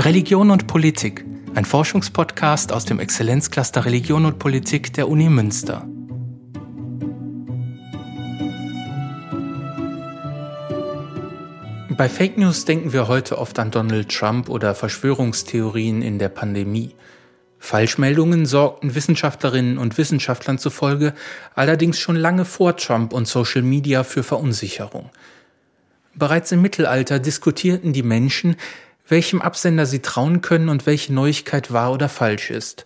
Religion und Politik, ein Forschungspodcast aus dem Exzellenzcluster Religion und Politik der Uni Münster. Bei Fake News denken wir heute oft an Donald Trump oder Verschwörungstheorien in der Pandemie. Falschmeldungen sorgten Wissenschaftlerinnen und Wissenschaftlern zufolge allerdings schon lange vor Trump und Social Media für Verunsicherung. Bereits im Mittelalter diskutierten die Menschen, welchem Absender sie trauen können und welche Neuigkeit wahr oder falsch ist,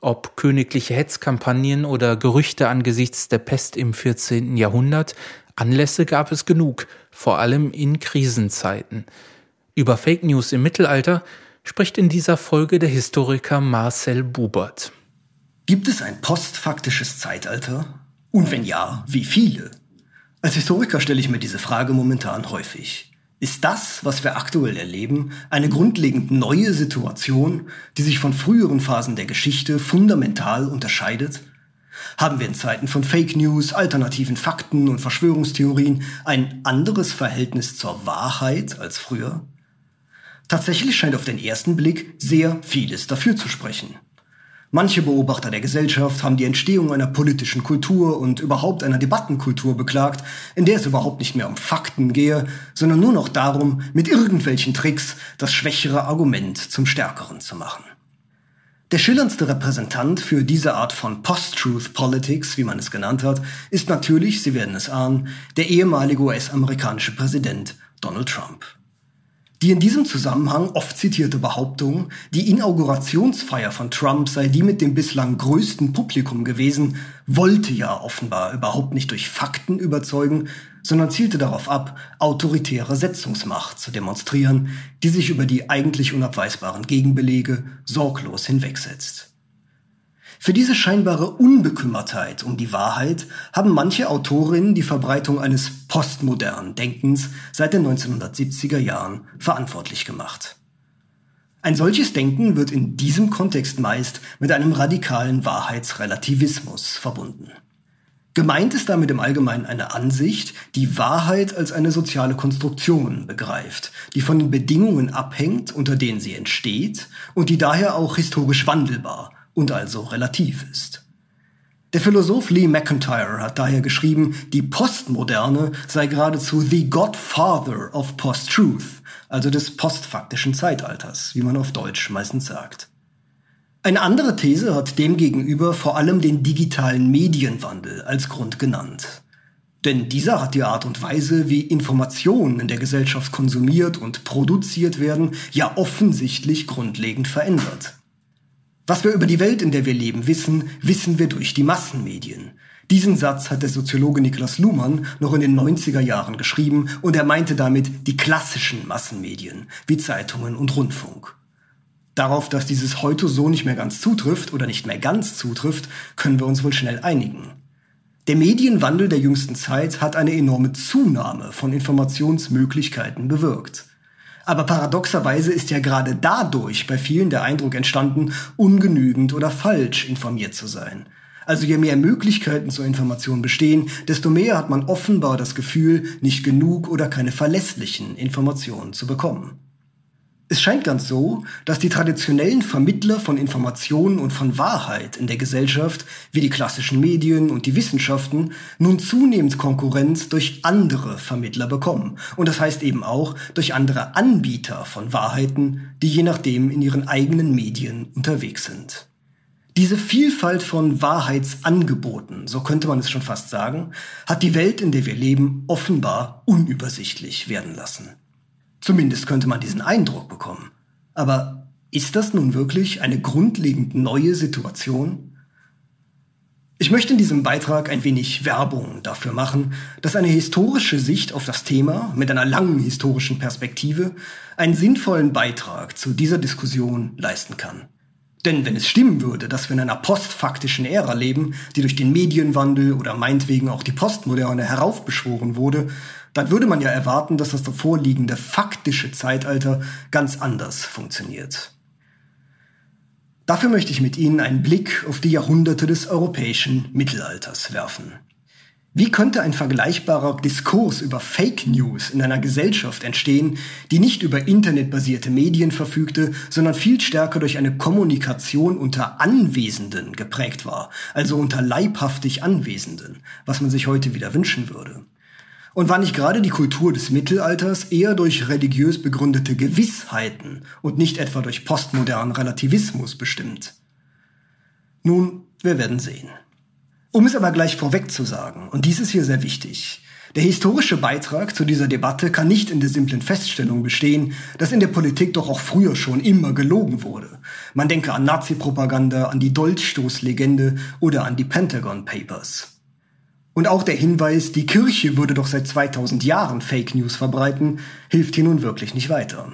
ob königliche Hetzkampagnen oder Gerüchte angesichts der Pest im 14. Jahrhundert, Anlässe gab es genug, vor allem in Krisenzeiten. Über Fake News im Mittelalter spricht in dieser Folge der Historiker Marcel Bubert. Gibt es ein postfaktisches Zeitalter? Und wenn ja, wie viele? Als Historiker stelle ich mir diese Frage momentan häufig. Ist das, was wir aktuell erleben, eine grundlegend neue Situation, die sich von früheren Phasen der Geschichte fundamental unterscheidet? Haben wir in Zeiten von Fake News, alternativen Fakten und Verschwörungstheorien ein anderes Verhältnis zur Wahrheit als früher? Tatsächlich scheint auf den ersten Blick sehr vieles dafür zu sprechen. Manche Beobachter der Gesellschaft haben die Entstehung einer politischen Kultur und überhaupt einer Debattenkultur beklagt, in der es überhaupt nicht mehr um Fakten gehe, sondern nur noch darum, mit irgendwelchen Tricks das schwächere Argument zum stärkeren zu machen. Der schillerndste Repräsentant für diese Art von Post-Truth Politics, wie man es genannt hat, ist natürlich, Sie werden es ahnen, der ehemalige US-amerikanische Präsident Donald Trump. Die in diesem Zusammenhang oft zitierte Behauptung, die Inaugurationsfeier von Trump sei die mit dem bislang größten Publikum gewesen, wollte ja offenbar überhaupt nicht durch Fakten überzeugen, sondern zielte darauf ab, autoritäre Setzungsmacht zu demonstrieren, die sich über die eigentlich unabweisbaren Gegenbelege sorglos hinwegsetzt. Für diese scheinbare Unbekümmertheit um die Wahrheit haben manche Autorinnen die Verbreitung eines postmodernen Denkens seit den 1970er Jahren verantwortlich gemacht. Ein solches Denken wird in diesem Kontext meist mit einem radikalen Wahrheitsrelativismus verbunden. Gemeint ist damit im Allgemeinen eine Ansicht, die Wahrheit als eine soziale Konstruktion begreift, die von den Bedingungen abhängt, unter denen sie entsteht und die daher auch historisch wandelbar und also relativ ist. Der Philosoph Lee McIntyre hat daher geschrieben, die Postmoderne sei geradezu the Godfather of Post-Truth, also des postfaktischen Zeitalters, wie man auf Deutsch meistens sagt. Eine andere These hat demgegenüber vor allem den digitalen Medienwandel als Grund genannt. Denn dieser hat die Art und Weise, wie Informationen in der Gesellschaft konsumiert und produziert werden, ja offensichtlich grundlegend verändert. Was wir über die Welt, in der wir leben, wissen, wissen wir durch die Massenmedien. Diesen Satz hat der Soziologe Niklas Luhmann noch in den 90er Jahren geschrieben und er meinte damit die klassischen Massenmedien wie Zeitungen und Rundfunk. Darauf, dass dieses heute so nicht mehr ganz zutrifft oder nicht mehr ganz zutrifft, können wir uns wohl schnell einigen. Der Medienwandel der jüngsten Zeit hat eine enorme Zunahme von Informationsmöglichkeiten bewirkt. Aber paradoxerweise ist ja gerade dadurch bei vielen der Eindruck entstanden, ungenügend oder falsch informiert zu sein. Also je mehr Möglichkeiten zur Information bestehen, desto mehr hat man offenbar das Gefühl, nicht genug oder keine verlässlichen Informationen zu bekommen. Es scheint ganz so, dass die traditionellen Vermittler von Informationen und von Wahrheit in der Gesellschaft, wie die klassischen Medien und die Wissenschaften, nun zunehmend Konkurrenz durch andere Vermittler bekommen. Und das heißt eben auch durch andere Anbieter von Wahrheiten, die je nachdem in ihren eigenen Medien unterwegs sind. Diese Vielfalt von Wahrheitsangeboten, so könnte man es schon fast sagen, hat die Welt, in der wir leben, offenbar unübersichtlich werden lassen. Zumindest könnte man diesen Eindruck bekommen. Aber ist das nun wirklich eine grundlegend neue Situation? Ich möchte in diesem Beitrag ein wenig Werbung dafür machen, dass eine historische Sicht auf das Thema mit einer langen historischen Perspektive einen sinnvollen Beitrag zu dieser Diskussion leisten kann. Denn wenn es stimmen würde, dass wir in einer postfaktischen Ära leben, die durch den Medienwandel oder meinetwegen auch die Postmoderne heraufbeschworen wurde, dann würde man ja erwarten, dass das davorliegende faktische Zeitalter ganz anders funktioniert. Dafür möchte ich mit Ihnen einen Blick auf die Jahrhunderte des europäischen Mittelalters werfen. Wie könnte ein vergleichbarer Diskurs über Fake News in einer Gesellschaft entstehen, die nicht über internetbasierte Medien verfügte, sondern viel stärker durch eine Kommunikation unter Anwesenden geprägt war, also unter leibhaftig Anwesenden, was man sich heute wieder wünschen würde? Und war nicht gerade die Kultur des Mittelalters eher durch religiös begründete Gewissheiten und nicht etwa durch postmodernen Relativismus bestimmt? Nun, wir werden sehen. Um es aber gleich vorweg zu sagen, und dies ist hier sehr wichtig, der historische Beitrag zu dieser Debatte kann nicht in der simplen Feststellung bestehen, dass in der Politik doch auch früher schon immer gelogen wurde. Man denke an Nazi-Propaganda, an die Dolchstoßlegende oder an die Pentagon Papers. Und auch der Hinweis, die Kirche würde doch seit 2000 Jahren Fake News verbreiten, hilft hier nun wirklich nicht weiter.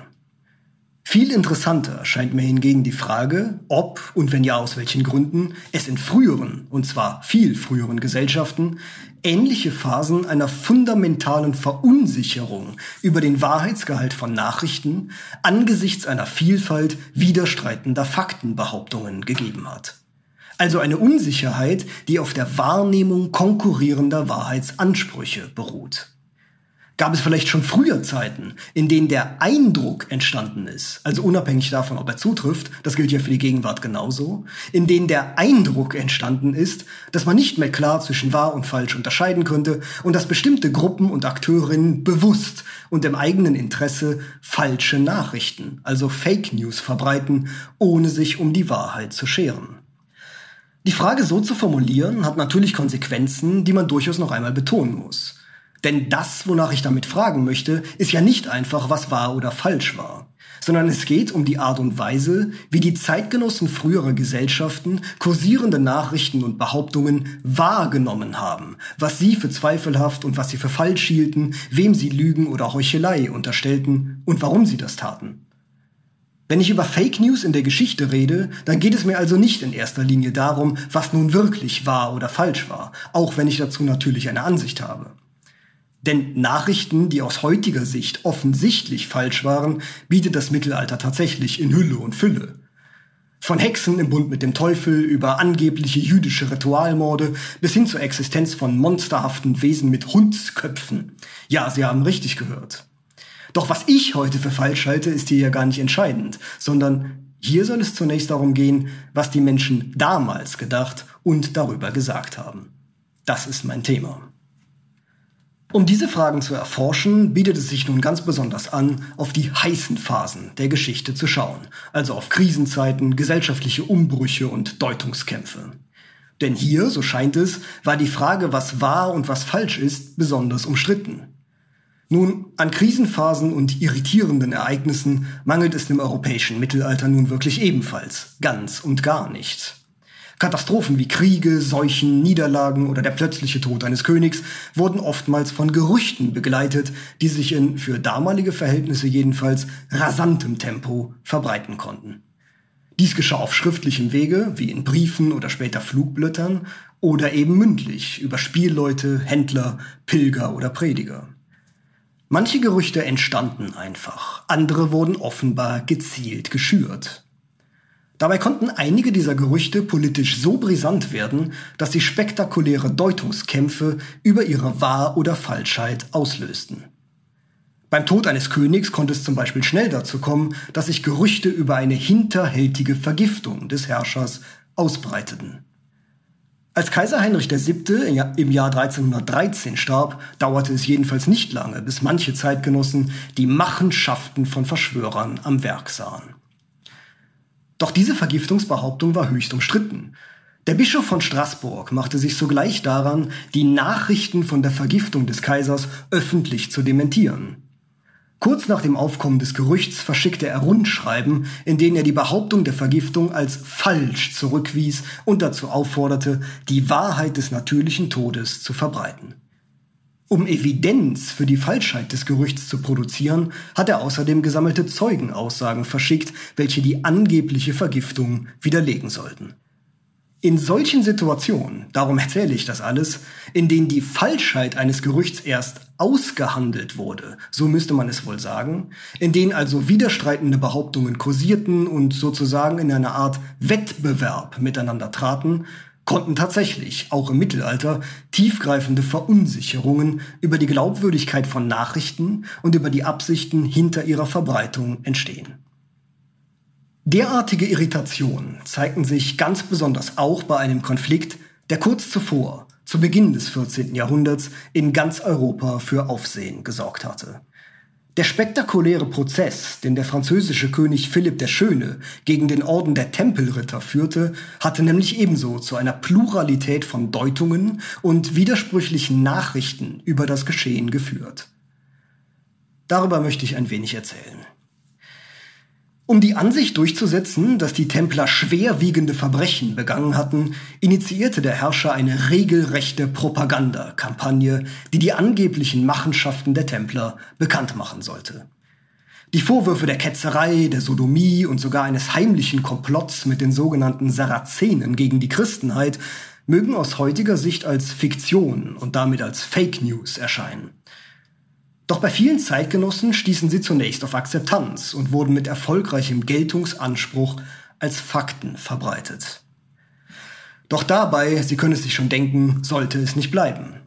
Viel interessanter scheint mir hingegen die Frage, ob und wenn ja aus welchen Gründen es in früheren, und zwar viel früheren Gesellschaften, ähnliche Phasen einer fundamentalen Verunsicherung über den Wahrheitsgehalt von Nachrichten angesichts einer Vielfalt widerstreitender Faktenbehauptungen gegeben hat. Also eine Unsicherheit, die auf der Wahrnehmung konkurrierender Wahrheitsansprüche beruht. Gab es vielleicht schon früher Zeiten, in denen der Eindruck entstanden ist, also unabhängig davon, ob er zutrifft, das gilt ja für die Gegenwart genauso, in denen der Eindruck entstanden ist, dass man nicht mehr klar zwischen wahr und falsch unterscheiden könnte und dass bestimmte Gruppen und Akteurinnen bewusst und im eigenen Interesse falsche Nachrichten, also Fake News verbreiten, ohne sich um die Wahrheit zu scheren. Die Frage so zu formulieren hat natürlich Konsequenzen, die man durchaus noch einmal betonen muss. Denn das, wonach ich damit fragen möchte, ist ja nicht einfach, was wahr oder falsch war, sondern es geht um die Art und Weise, wie die Zeitgenossen früherer Gesellschaften kursierende Nachrichten und Behauptungen wahrgenommen haben, was sie für zweifelhaft und was sie für falsch hielten, wem sie Lügen oder Heuchelei unterstellten und warum sie das taten. Wenn ich über Fake News in der Geschichte rede, dann geht es mir also nicht in erster Linie darum, was nun wirklich wahr oder falsch war, auch wenn ich dazu natürlich eine Ansicht habe. Denn Nachrichten, die aus heutiger Sicht offensichtlich falsch waren, bietet das Mittelalter tatsächlich in Hülle und Fülle. Von Hexen im Bund mit dem Teufel über angebliche jüdische Ritualmorde bis hin zur Existenz von monsterhaften Wesen mit Hundsköpfen. Ja, Sie haben richtig gehört. Doch was ich heute für falsch halte, ist hier ja gar nicht entscheidend, sondern hier soll es zunächst darum gehen, was die Menschen damals gedacht und darüber gesagt haben. Das ist mein Thema. Um diese Fragen zu erforschen, bietet es sich nun ganz besonders an, auf die heißen Phasen der Geschichte zu schauen, also auf Krisenzeiten, gesellschaftliche Umbrüche und Deutungskämpfe. Denn hier, so scheint es, war die Frage, was wahr und was falsch ist, besonders umstritten. Nun, an Krisenphasen und irritierenden Ereignissen mangelt es dem europäischen Mittelalter nun wirklich ebenfalls, ganz und gar nicht. Katastrophen wie Kriege, Seuchen, Niederlagen oder der plötzliche Tod eines Königs wurden oftmals von Gerüchten begleitet, die sich in für damalige Verhältnisse jedenfalls rasantem Tempo verbreiten konnten. Dies geschah auf schriftlichem Wege, wie in Briefen oder später Flugblättern, oder eben mündlich über Spielleute, Händler, Pilger oder Prediger. Manche Gerüchte entstanden einfach, andere wurden offenbar gezielt geschürt. Dabei konnten einige dieser Gerüchte politisch so brisant werden, dass sie spektakuläre Deutungskämpfe über ihre Wahr- oder Falschheit auslösten. Beim Tod eines Königs konnte es zum Beispiel schnell dazu kommen, dass sich Gerüchte über eine hinterhältige Vergiftung des Herrschers ausbreiteten. Als Kaiser Heinrich VII. im Jahr 1313 starb, dauerte es jedenfalls nicht lange, bis manche Zeitgenossen die Machenschaften von Verschwörern am Werk sahen. Doch diese Vergiftungsbehauptung war höchst umstritten. Der Bischof von Straßburg machte sich sogleich daran, die Nachrichten von der Vergiftung des Kaisers öffentlich zu dementieren. Kurz nach dem Aufkommen des Gerüchts verschickte er Rundschreiben, in denen er die Behauptung der Vergiftung als falsch zurückwies und dazu aufforderte, die Wahrheit des natürlichen Todes zu verbreiten. Um Evidenz für die Falschheit des Gerüchts zu produzieren, hat er außerdem gesammelte Zeugenaussagen verschickt, welche die angebliche Vergiftung widerlegen sollten. In solchen Situationen, darum erzähle ich das alles, in denen die Falschheit eines Gerüchts erst ausgehandelt wurde, so müsste man es wohl sagen, in denen also widerstreitende Behauptungen kursierten und sozusagen in einer Art Wettbewerb miteinander traten, konnten tatsächlich, auch im Mittelalter, tiefgreifende Verunsicherungen über die Glaubwürdigkeit von Nachrichten und über die Absichten hinter ihrer Verbreitung entstehen. Derartige Irritationen zeigten sich ganz besonders auch bei einem Konflikt, der kurz zuvor, zu Beginn des 14. Jahrhunderts, in ganz Europa für Aufsehen gesorgt hatte. Der spektakuläre Prozess, den der französische König Philipp der Schöne gegen den Orden der Tempelritter führte, hatte nämlich ebenso zu einer Pluralität von Deutungen und widersprüchlichen Nachrichten über das Geschehen geführt. Darüber möchte ich ein wenig erzählen. Um die Ansicht durchzusetzen, dass die Templer schwerwiegende Verbrechen begangen hatten, initiierte der Herrscher eine regelrechte Propagandakampagne, die die angeblichen Machenschaften der Templer bekannt machen sollte. Die Vorwürfe der Ketzerei, der Sodomie und sogar eines heimlichen Komplotts mit den sogenannten Sarazenen gegen die Christenheit mögen aus heutiger Sicht als Fiktion und damit als Fake News erscheinen. Doch bei vielen Zeitgenossen stießen sie zunächst auf Akzeptanz und wurden mit erfolgreichem Geltungsanspruch als Fakten verbreitet. Doch dabei, Sie können es sich schon denken, sollte es nicht bleiben.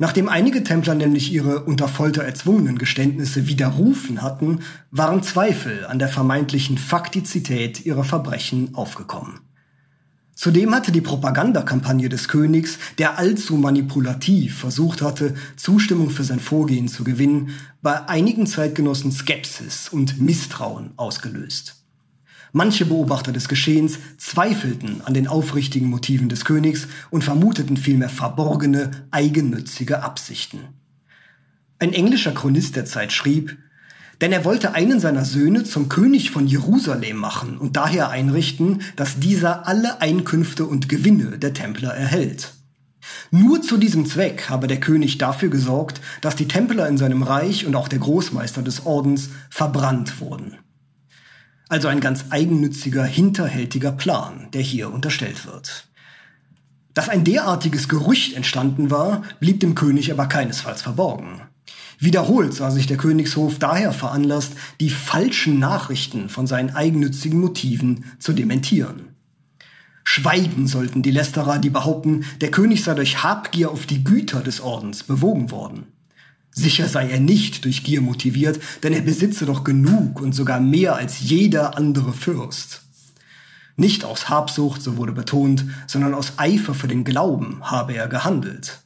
Nachdem einige Templer nämlich ihre unter Folter erzwungenen Geständnisse widerrufen hatten, waren Zweifel an der vermeintlichen Faktizität ihrer Verbrechen aufgekommen. Zudem hatte die Propagandakampagne des Königs, der allzu manipulativ versucht hatte, Zustimmung für sein Vorgehen zu gewinnen, bei einigen Zeitgenossen Skepsis und Misstrauen ausgelöst. Manche Beobachter des Geschehens zweifelten an den aufrichtigen Motiven des Königs und vermuteten vielmehr verborgene, eigennützige Absichten. Ein englischer Chronist der Zeit schrieb, denn er wollte einen seiner Söhne zum König von Jerusalem machen und daher einrichten, dass dieser alle Einkünfte und Gewinne der Templer erhält. Nur zu diesem Zweck habe der König dafür gesorgt, dass die Templer in seinem Reich und auch der Großmeister des Ordens verbrannt wurden. Also ein ganz eigennütziger, hinterhältiger Plan, der hier unterstellt wird. Dass ein derartiges Gerücht entstanden war, blieb dem König aber keinesfalls verborgen. Wiederholt sah sich der Königshof daher veranlasst, die falschen Nachrichten von seinen eigennützigen Motiven zu dementieren. Schweigen sollten die Lästerer, die behaupten, der König sei durch Habgier auf die Güter des Ordens bewogen worden. Sicher sei er nicht durch Gier motiviert, denn er besitze doch genug und sogar mehr als jeder andere Fürst. Nicht aus Habsucht, so wurde betont, sondern aus Eifer für den Glauben habe er gehandelt.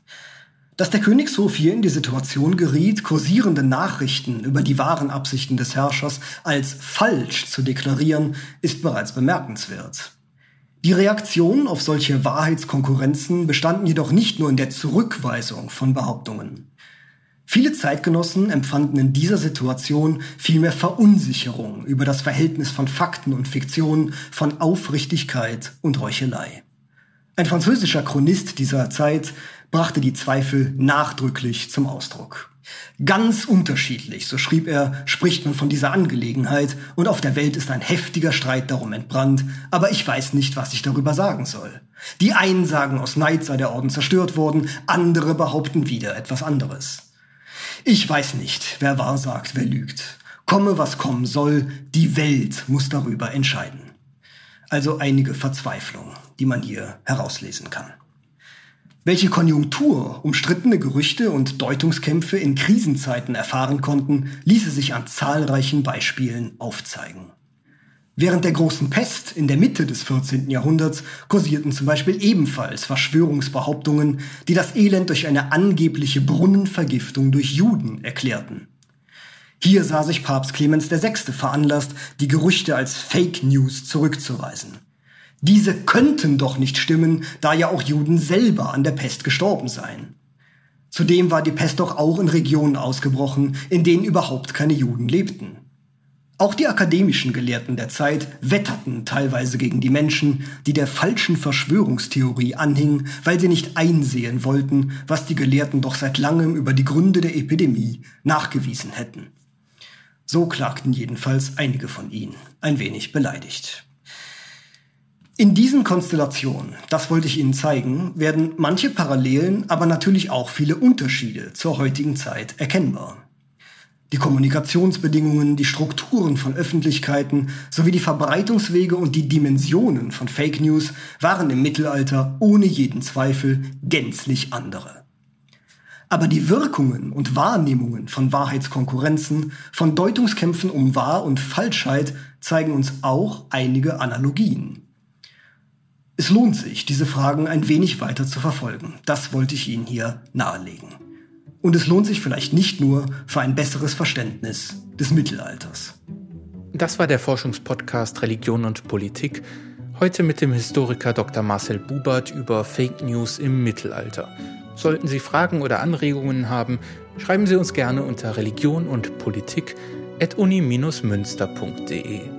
Dass der Königshof hier in die Situation geriet, kursierende Nachrichten über die wahren Absichten des Herrschers als falsch zu deklarieren, ist bereits bemerkenswert. Die Reaktionen auf solche Wahrheitskonkurrenzen bestanden jedoch nicht nur in der Zurückweisung von Behauptungen. Viele Zeitgenossen empfanden in dieser Situation vielmehr Verunsicherung über das Verhältnis von Fakten und Fiktion, von Aufrichtigkeit und Heuchelei. Ein französischer Chronist dieser Zeit brachte die Zweifel nachdrücklich zum Ausdruck. Ganz unterschiedlich, so schrieb er, spricht man von dieser Angelegenheit und auf der Welt ist ein heftiger Streit darum entbrannt, aber ich weiß nicht, was ich darüber sagen soll. Die einen sagen, aus Neid sei der Orden zerstört worden, andere behaupten wieder etwas anderes. Ich weiß nicht, wer wahr sagt, wer lügt. Komme, was kommen soll, die Welt muss darüber entscheiden. Also einige Verzweiflung, die man hier herauslesen kann. Welche Konjunktur umstrittene Gerüchte und Deutungskämpfe in Krisenzeiten erfahren konnten, ließe sich an zahlreichen Beispielen aufzeigen. Während der großen Pest in der Mitte des 14. Jahrhunderts kursierten zum Beispiel ebenfalls Verschwörungsbehauptungen, die das Elend durch eine angebliche Brunnenvergiftung durch Juden erklärten. Hier sah sich Papst Clemens VI. veranlasst, die Gerüchte als Fake News zurückzuweisen. Diese könnten doch nicht stimmen, da ja auch Juden selber an der Pest gestorben seien. Zudem war die Pest doch auch in Regionen ausgebrochen, in denen überhaupt keine Juden lebten. Auch die akademischen Gelehrten der Zeit wetterten teilweise gegen die Menschen, die der falschen Verschwörungstheorie anhingen, weil sie nicht einsehen wollten, was die Gelehrten doch seit langem über die Gründe der Epidemie nachgewiesen hätten. So klagten jedenfalls einige von ihnen, ein wenig beleidigt. In diesen Konstellationen, das wollte ich Ihnen zeigen, werden manche Parallelen, aber natürlich auch viele Unterschiede zur heutigen Zeit erkennbar. Die Kommunikationsbedingungen, die Strukturen von Öffentlichkeiten sowie die Verbreitungswege und die Dimensionen von Fake News waren im Mittelalter ohne jeden Zweifel gänzlich andere. Aber die Wirkungen und Wahrnehmungen von Wahrheitskonkurrenzen, von Deutungskämpfen um Wahr und Falschheit zeigen uns auch einige Analogien. Es lohnt sich, diese Fragen ein wenig weiter zu verfolgen. Das wollte ich Ihnen hier nahelegen. Und es lohnt sich vielleicht nicht nur für ein besseres Verständnis des Mittelalters. Das war der Forschungspodcast Religion und Politik. Heute mit dem Historiker Dr. Marcel Bubert über Fake News im Mittelalter. Sollten Sie Fragen oder Anregungen haben, schreiben Sie uns gerne unter religion und Politik at uni-münster.de.